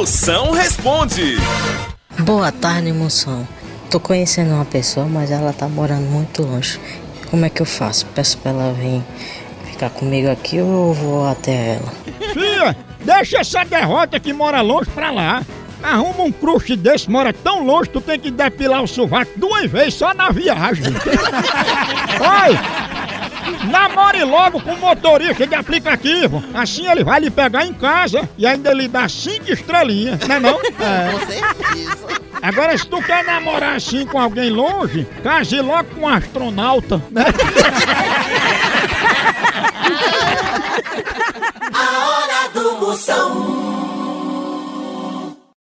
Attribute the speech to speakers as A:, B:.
A: Moção responde.
B: Boa tarde, moção. Tô conhecendo uma pessoa, mas ela tá morando muito longe. Como é que eu faço? Peço pra ela vir ficar comigo aqui ou vou até ela?
C: Fia, deixa essa derrota que mora longe pra lá. Arruma um crush desse, mora tão longe, tu tem que depilar o sovaco duas vezes só na viagem. Oi! Namore logo com o motorista de aplicativo. Assim ele vai lhe pegar em casa e ainda lhe dá cinco estrelinhas, não é não?
D: Com certeza.
C: Agora, se tu quer namorar assim com alguém longe, case logo com um astronauta, né?
E: A hora do Moção.